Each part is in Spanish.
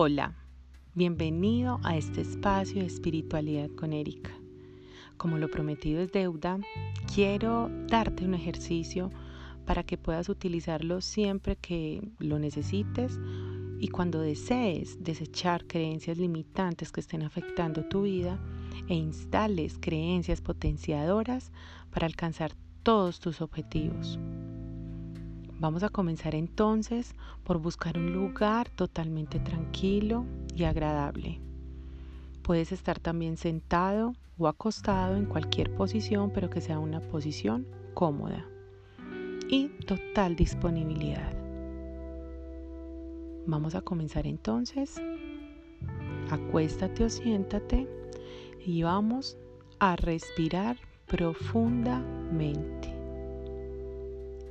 Hola, bienvenido a este espacio de espiritualidad con Erika. Como lo prometido es deuda, quiero darte un ejercicio para que puedas utilizarlo siempre que lo necesites y cuando desees desechar creencias limitantes que estén afectando tu vida e instales creencias potenciadoras para alcanzar todos tus objetivos. Vamos a comenzar entonces por buscar un lugar totalmente tranquilo y agradable. Puedes estar también sentado o acostado en cualquier posición, pero que sea una posición cómoda y total disponibilidad. Vamos a comenzar entonces. Acuéstate o siéntate y vamos a respirar profundamente.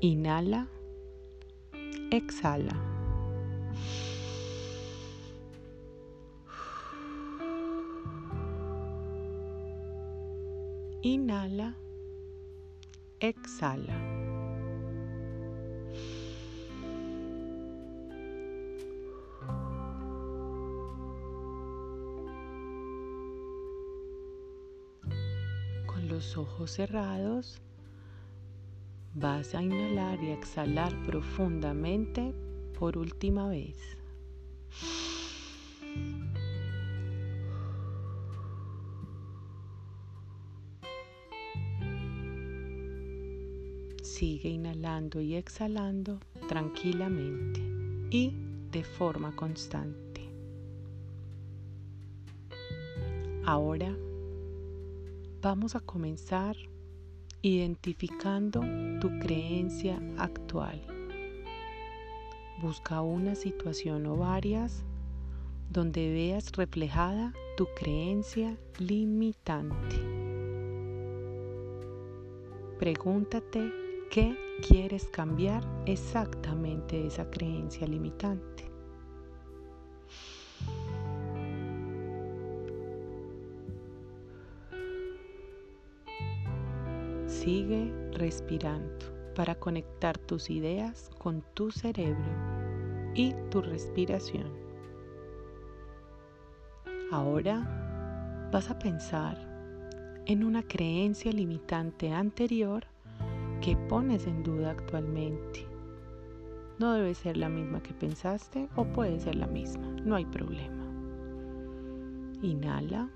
Inhala exhala. Inhala, exhala. Con los ojos cerrados, Vas a inhalar y exhalar profundamente por última vez. Sigue inhalando y exhalando tranquilamente y de forma constante. Ahora vamos a comenzar identificando tu creencia actual. Busca una situación o varias donde veas reflejada tu creencia limitante. Pregúntate qué quieres cambiar exactamente de esa creencia limitante. Sigue respirando para conectar tus ideas con tu cerebro y tu respiración. Ahora vas a pensar en una creencia limitante anterior que pones en duda actualmente. No debe ser la misma que pensaste o puede ser la misma, no hay problema. Inhala,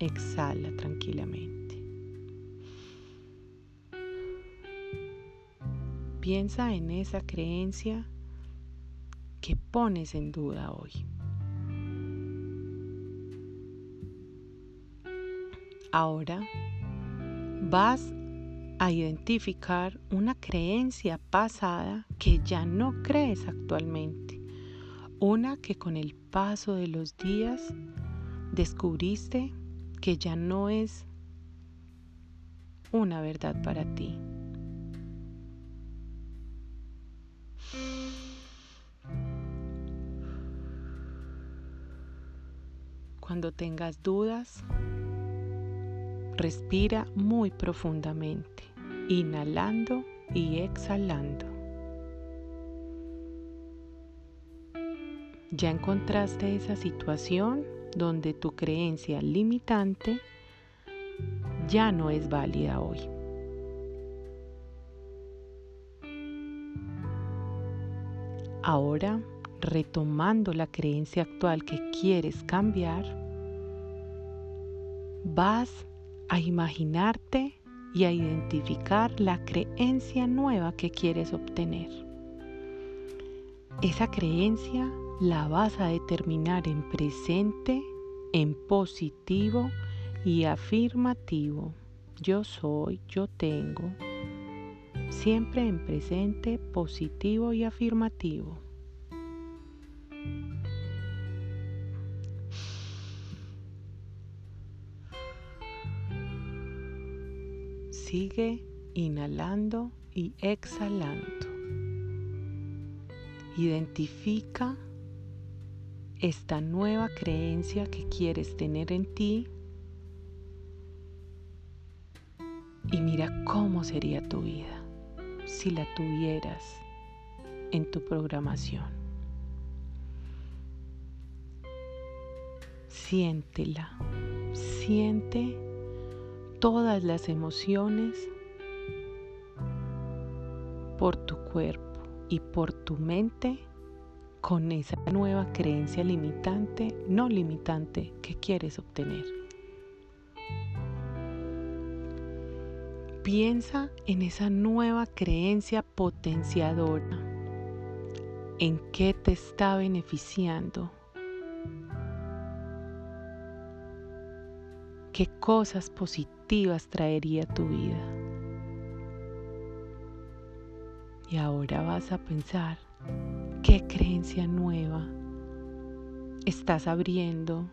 exhala tranquilamente. Piensa en esa creencia que pones en duda hoy. Ahora vas a identificar una creencia pasada que ya no crees actualmente. Una que con el paso de los días descubriste que ya no es una verdad para ti. Cuando tengas dudas, respira muy profundamente, inhalando y exhalando. Ya encontraste esa situación donde tu creencia limitante ya no es válida hoy. Ahora retomando la creencia actual que quieres cambiar, vas a imaginarte y a identificar la creencia nueva que quieres obtener. Esa creencia la vas a determinar en presente, en positivo y afirmativo. Yo soy, yo tengo. Siempre en presente, positivo y afirmativo. Sigue inhalando y exhalando. Identifica esta nueva creencia que quieres tener en ti y mira cómo sería tu vida si la tuvieras en tu programación. siéntela. Siente todas las emociones por tu cuerpo y por tu mente con esa nueva creencia limitante, no limitante que quieres obtener. Piensa en esa nueva creencia potenciadora. ¿En qué te está beneficiando? ¿Qué cosas positivas traería tu vida? Y ahora vas a pensar, ¿qué creencia nueva estás abriendo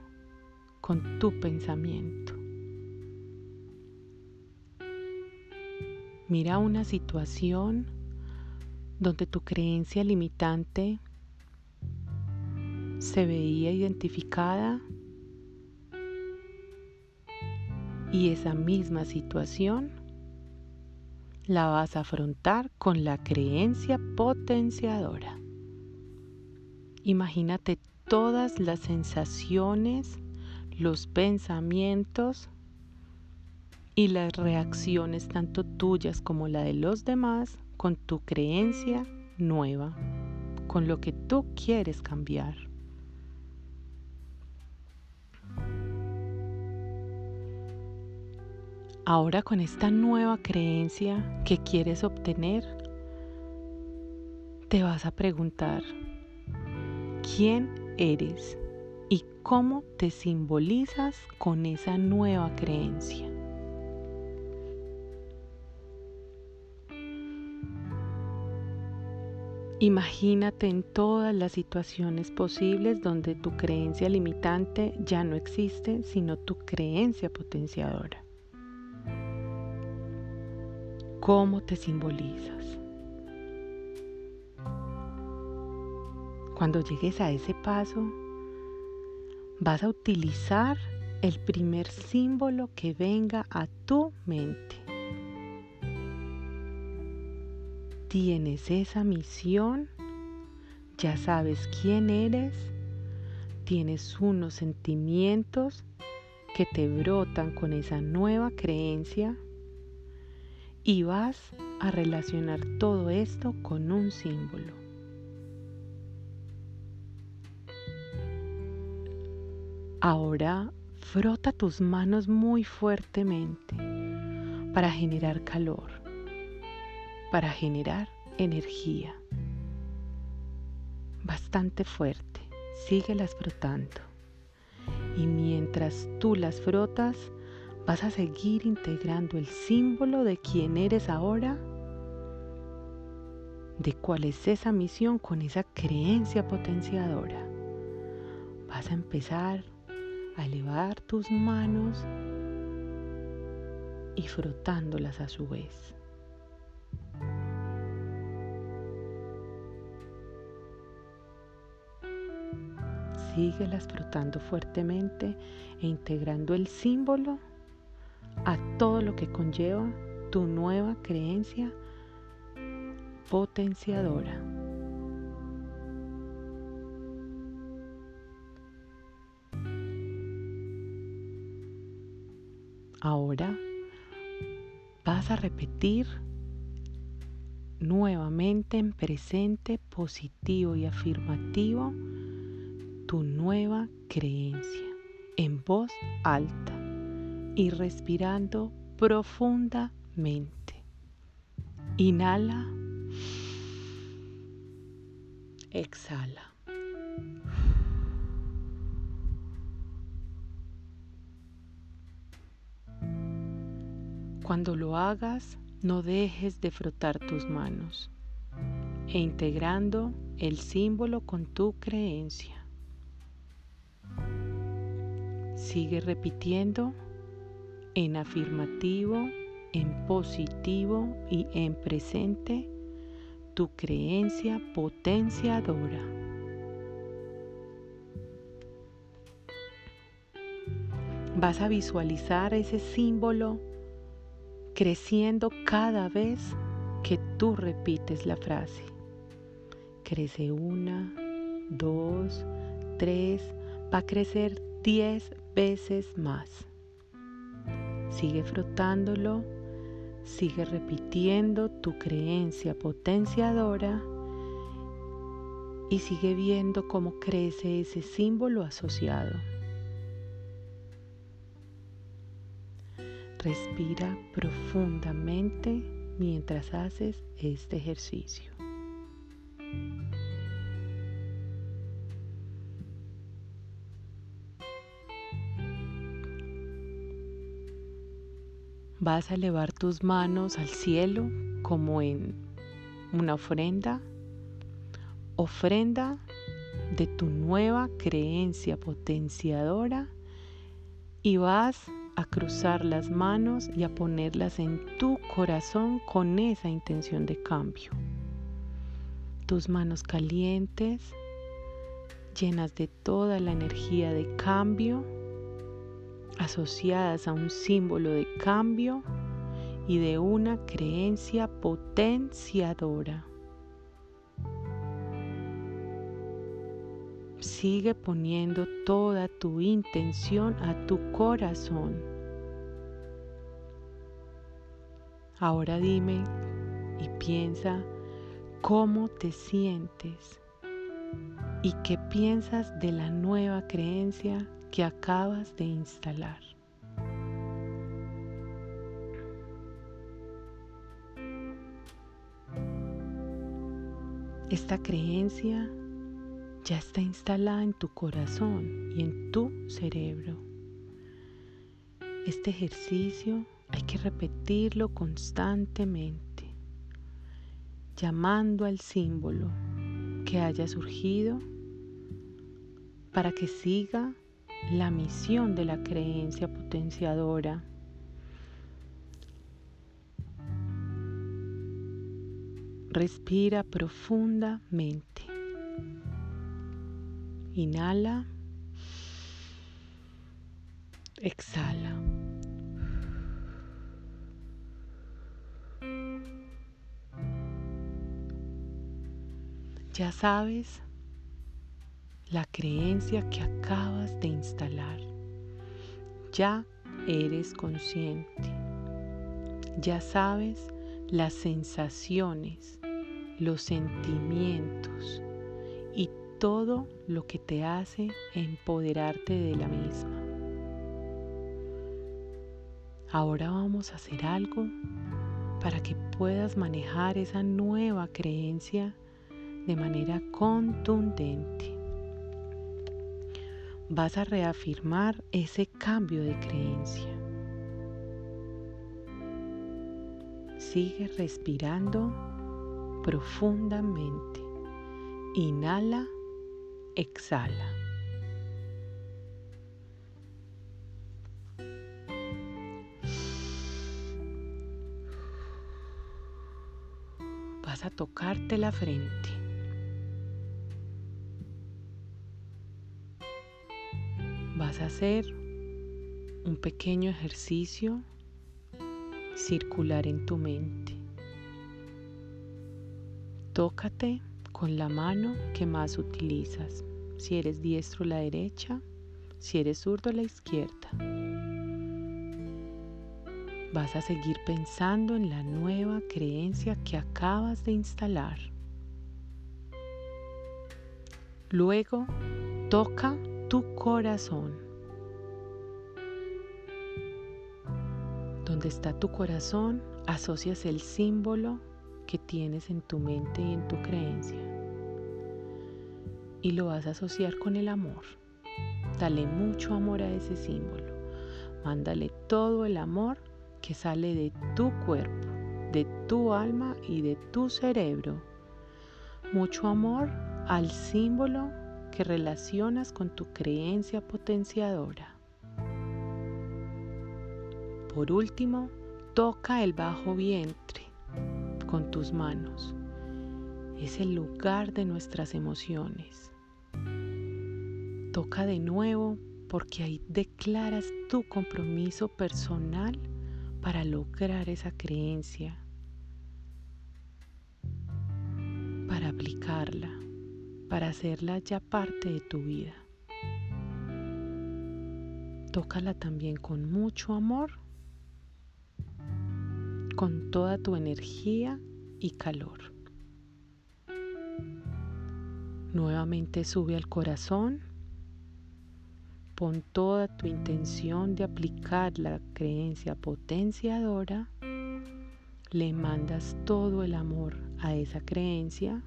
con tu pensamiento? Mira una situación donde tu creencia limitante se veía identificada y esa misma situación la vas a afrontar con la creencia potenciadora. Imagínate todas las sensaciones, los pensamientos y las reacciones tanto tuyas como la de los demás con tu creencia nueva, con lo que tú quieres cambiar. Ahora con esta nueva creencia que quieres obtener, te vas a preguntar, ¿quién eres y cómo te simbolizas con esa nueva creencia? Imagínate en todas las situaciones posibles donde tu creencia limitante ya no existe, sino tu creencia potenciadora. ¿Cómo te simbolizas? Cuando llegues a ese paso, vas a utilizar el primer símbolo que venga a tu mente. tienes esa misión, ya sabes quién eres, tienes unos sentimientos que te brotan con esa nueva creencia y vas a relacionar todo esto con un símbolo. Ahora frota tus manos muy fuertemente para generar calor para generar energía. Bastante fuerte. Síguelas frotando. Y mientras tú las frotas, vas a seguir integrando el símbolo de quién eres ahora, de cuál es esa misión con esa creencia potenciadora. Vas a empezar a elevar tus manos y frotándolas a su vez. síguelas frotando fuertemente e integrando el símbolo a todo lo que conlleva tu nueva creencia potenciadora. Ahora vas a repetir nuevamente en presente positivo y afirmativo tu nueva creencia en voz alta y respirando profundamente. Inhala. Exhala. Cuando lo hagas, no dejes de frotar tus manos e integrando el símbolo con tu creencia. Sigue repitiendo en afirmativo, en positivo y en presente tu creencia potenciadora. Vas a visualizar ese símbolo creciendo cada vez que tú repites la frase. Crece una, dos, tres, va a crecer 10 veces más. Sigue frotándolo, sigue repitiendo tu creencia potenciadora y sigue viendo cómo crece ese símbolo asociado. Respira profundamente mientras haces este ejercicio. Vas a elevar tus manos al cielo como en una ofrenda, ofrenda de tu nueva creencia potenciadora y vas a cruzar las manos y a ponerlas en tu corazón con esa intención de cambio. Tus manos calientes, llenas de toda la energía de cambio, asociadas a un símbolo de cambio y de una creencia potenciadora. Sigue poniendo toda tu intención a tu corazón. Ahora dime y piensa cómo te sientes y qué piensas de la nueva creencia que acabas de instalar. Esta creencia ya está instalada en tu corazón y en tu cerebro. Este ejercicio hay que repetirlo constantemente, llamando al símbolo que haya surgido para que siga la misión de la creencia potenciadora. Respira profundamente. Inhala. Exhala. Ya sabes la creencia que acabas de instalar. Ya eres consciente. Ya sabes las sensaciones, los sentimientos y todo lo que te hace empoderarte de la misma. Ahora vamos a hacer algo para que puedas manejar esa nueva creencia de manera contundente. Vas a reafirmar ese cambio de creencia. Sigue respirando profundamente. Inhala exhala. Vas a tocarte la frente. Hacer un pequeño ejercicio circular en tu mente. Tócate con la mano que más utilizas. Si eres diestro, la derecha. Si eres zurdo, la izquierda. Vas a seguir pensando en la nueva creencia que acabas de instalar. Luego, toca tu corazón. Donde está tu corazón, asocias el símbolo que tienes en tu mente y en tu creencia. Y lo vas a asociar con el amor. Dale mucho amor a ese símbolo. Mándale todo el amor que sale de tu cuerpo, de tu alma y de tu cerebro. Mucho amor al símbolo que relacionas con tu creencia potenciadora. Por último, toca el bajo vientre con tus manos. Es el lugar de nuestras emociones. Toca de nuevo porque ahí declaras tu compromiso personal para lograr esa creencia, para aplicarla, para hacerla ya parte de tu vida. tócala también con mucho amor, con toda tu energía y calor. Nuevamente sube al corazón. Pon toda tu intención de aplicar la creencia potenciadora. Le mandas todo el amor a esa creencia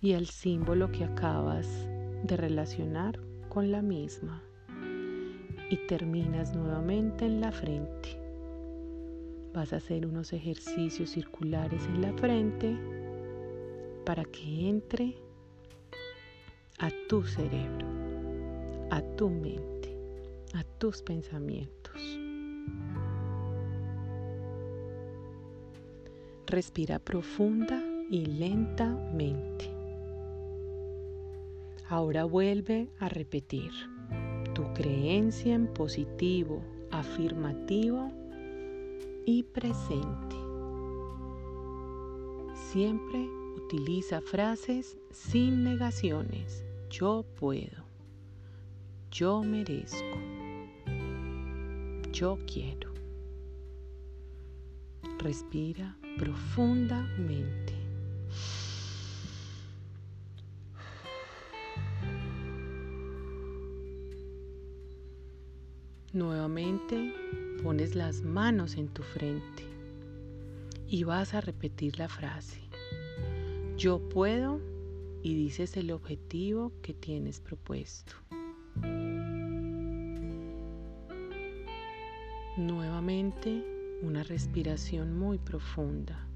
y al símbolo que acabas de relacionar con la misma. Y terminas nuevamente en la frente. Vas a hacer unos ejercicios circulares en la frente para que entre a tu cerebro, a tu mente, a tus pensamientos. Respira profunda y lentamente. Ahora vuelve a repetir tu creencia en positivo, afirmativo y presente. Siempre Utiliza frases sin negaciones. Yo puedo. Yo merezco. Yo quiero. Respira profundamente. Nuevamente pones las manos en tu frente y vas a repetir la frase. Yo puedo y dices el objetivo que tienes propuesto. Nuevamente una respiración muy profunda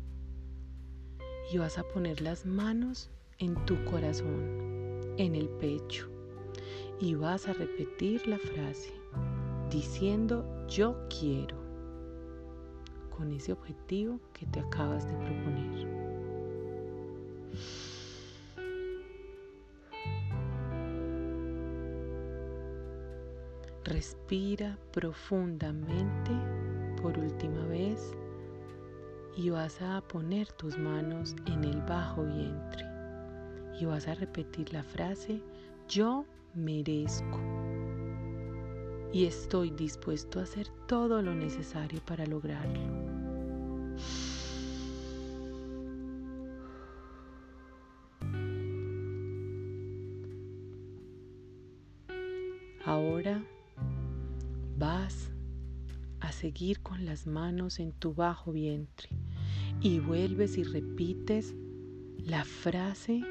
y vas a poner las manos en tu corazón, en el pecho y vas a repetir la frase diciendo yo quiero con ese objetivo que te acabas de proponer. Respira profundamente por última vez y vas a poner tus manos en el bajo vientre y vas a repetir la frase yo merezco y estoy dispuesto a hacer todo lo necesario para lograrlo. Ahora vas a seguir con las manos en tu bajo vientre y vuelves y repites la frase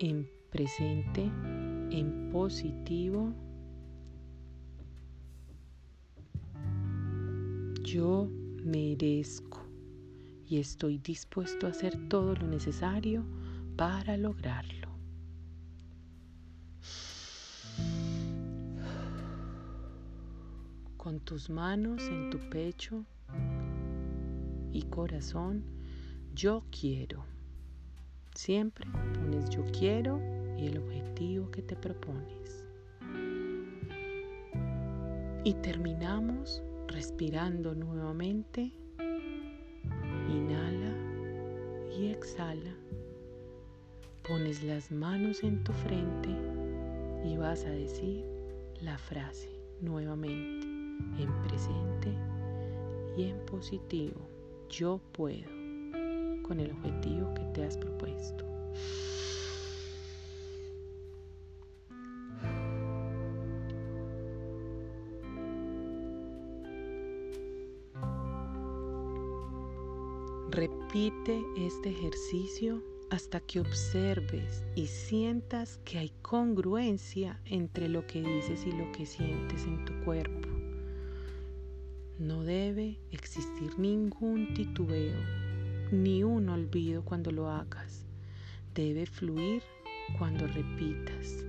en presente, en positivo. Yo merezco y estoy dispuesto a hacer todo lo necesario para lograrlo. con tus manos en tu pecho y corazón, yo quiero. Siempre pones yo quiero y el objetivo que te propones. Y terminamos respirando nuevamente. Inhala y exhala. Pones las manos en tu frente y vas a decir la frase nuevamente en presente y en positivo. Yo puedo con el objetivo que te has propuesto. Repite este ejercicio hasta que observes y sientas que hay congruencia entre lo que dices y lo que sientes en tu cuerpo. No debe existir ningún titubeo ni un olvido cuando lo hagas. Debe fluir cuando repitas.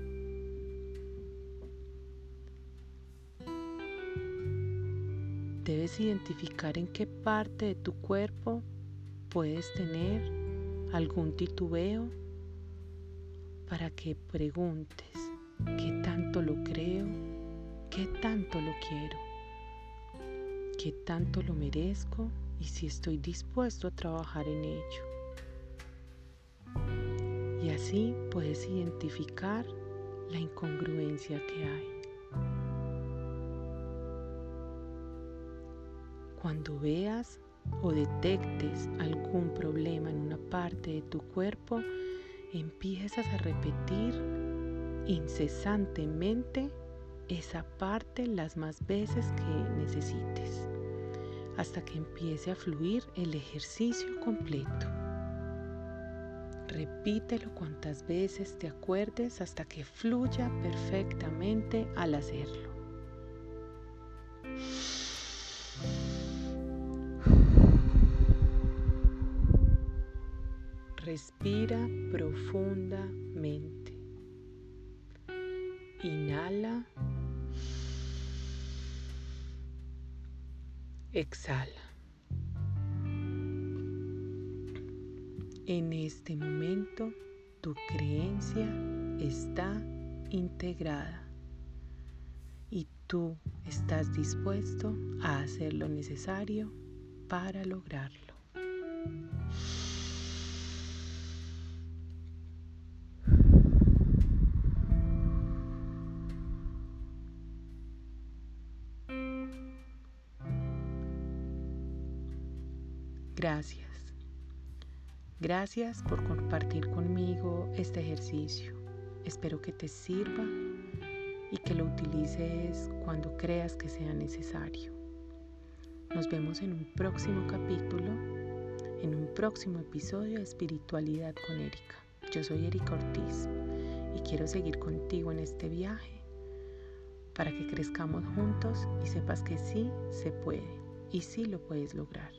Debes identificar en qué parte de tu cuerpo puedes tener algún titubeo para que preguntes qué tanto lo creo, qué tanto lo quiero, qué tanto lo merezco y si estoy dispuesto a trabajar en ello. Y así puedes identificar la incongruencia que hay. Cuando veas o detectes algún problema en una parte de tu cuerpo, empiezas a repetir incesantemente esa parte las más veces que necesites, hasta que empiece a fluir el ejercicio completo. Repítelo cuantas veces te acuerdes hasta que fluya perfectamente al hacerlo. Respira profundamente. Inhala. Exhala. En este momento tu creencia está integrada y tú estás dispuesto a hacer lo necesario para lograrlo. Gracias. Gracias por compartir conmigo este ejercicio. Espero que te sirva y que lo utilices cuando creas que sea necesario. Nos vemos en un próximo capítulo, en un próximo episodio de Espiritualidad con Erika. Yo soy Erika Ortiz y quiero seguir contigo en este viaje para que crezcamos juntos y sepas que sí se puede y sí lo puedes lograr.